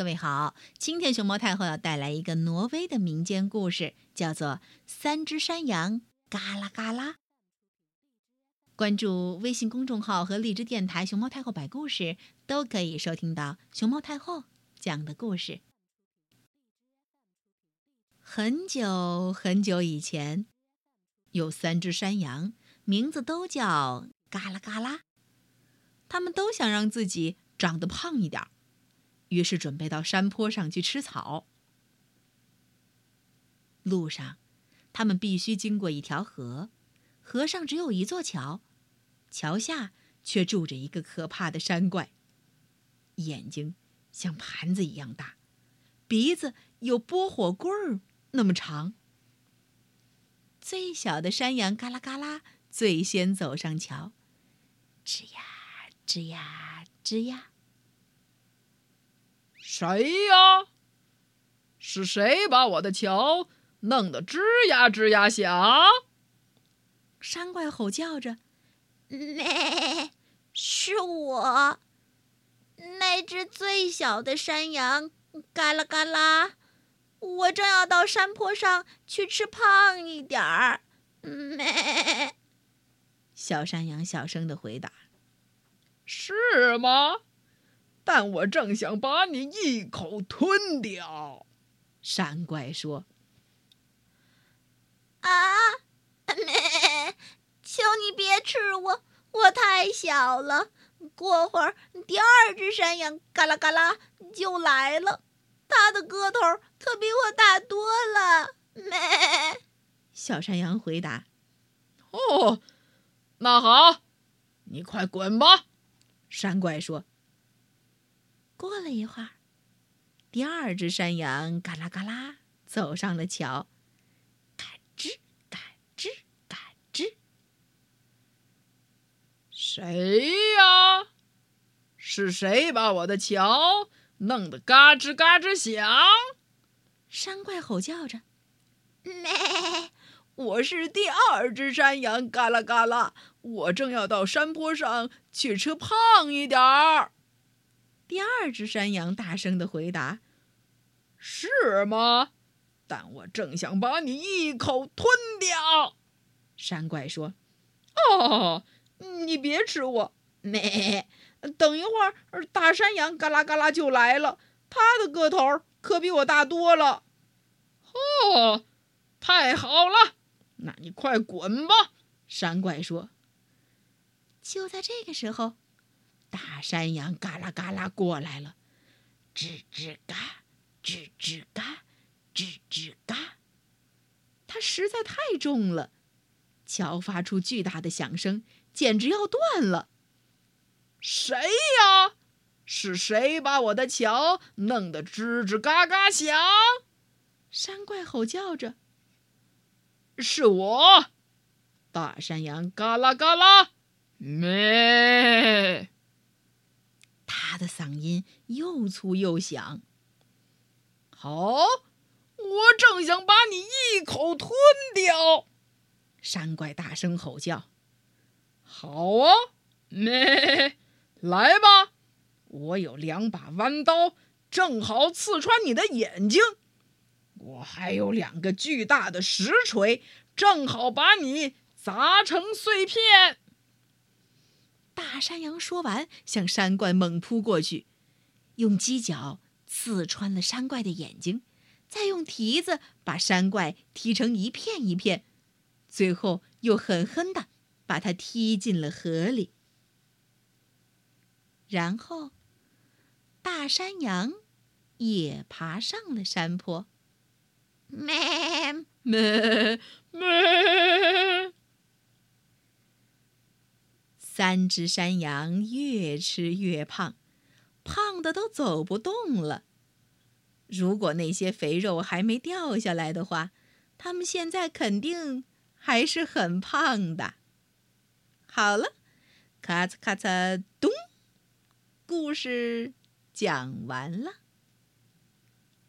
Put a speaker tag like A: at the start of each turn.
A: 各位好，今天熊猫太后要带来一个挪威的民间故事，叫做《三只山羊嘎啦嘎啦》。关注微信公众号和荔枝电台“熊猫太后摆故事”，都可以收听到熊猫太后讲的故事。很久很久以前，有三只山羊，名字都叫嘎啦嘎啦。他们都想让自己长得胖一点儿。于是准备到山坡上去吃草。路上，他们必须经过一条河，河上只有一座桥，桥下却住着一个可怕的山怪。眼睛像盘子一样大，鼻子有拨火棍儿那么长。最小的山羊嘎啦嘎啦最先走上桥，吱呀吱呀吱呀。
B: 谁呀？是谁把我的桥弄得吱呀吱呀响？
A: 山怪吼叫着：“咩，是我，那只最小的山羊，嘎啦嘎啦！我正要到山坡上去吃胖一点儿。”咩，小山羊小声的回答：“
B: 是吗？”但我正想把你一口吞掉，
A: 山怪说：“啊，求你别吃我，我太小了。过会儿第二只山羊嘎啦嘎啦就来了，它的个头可比我大多了。”咩，小山羊回答：“
B: 哦，那好，你快滚吧。”
A: 山怪说。过了一会儿，第二只山羊嘎啦嘎啦走上了桥，嘎吱嘎吱嘎吱。
B: 谁呀？是谁把我的桥弄得嘎吱嘎吱响？
A: 山怪吼叫着：“咩！我是第二只山羊，嘎啦嘎啦！我正要到山坡上去吃胖一点儿。”第二只山羊大声的回答：“
B: 是吗？但我正想把你一口吞掉。”
A: 山怪说：“
B: 哦，你别吃我！没，等一会儿，大山羊嘎啦嘎啦就来了，它的个头可比我大多了。”哦，太好了，那你快滚吧！”
A: 山怪说。就在这个时候。大山羊嘎啦嘎啦过来了，吱吱嘎，吱吱嘎，吱吱嘎。它实在太重了，桥发出巨大的响声，简直要断了。
B: 谁呀？是谁把我的桥弄得吱吱嘎嘎响？
A: 山怪吼叫着：“
B: 是我！”大山羊嘎啦嘎啦，咩。
A: 嗓音又粗又响。
B: 好，我正想把你一口吞掉！
A: 山怪大声吼叫。
B: 好啊，咩，来吧，我有两把弯刀，正好刺穿你的眼睛。我还有两个巨大的石锤，正好把你砸成碎片。
A: 大山羊说完，向山怪猛扑过去，用犄角刺穿了山怪的眼睛，再用蹄子把山怪踢成一片一片，最后又狠狠地把它踢进了河里。然后，大山羊也爬上了山坡。咩
B: 咩咩。
A: 三只山羊越吃越胖，胖的都走不动了。如果那些肥肉还没掉下来的话，他们现在肯定还是很胖的。好了，咔嚓咔嚓咚，故事讲完了。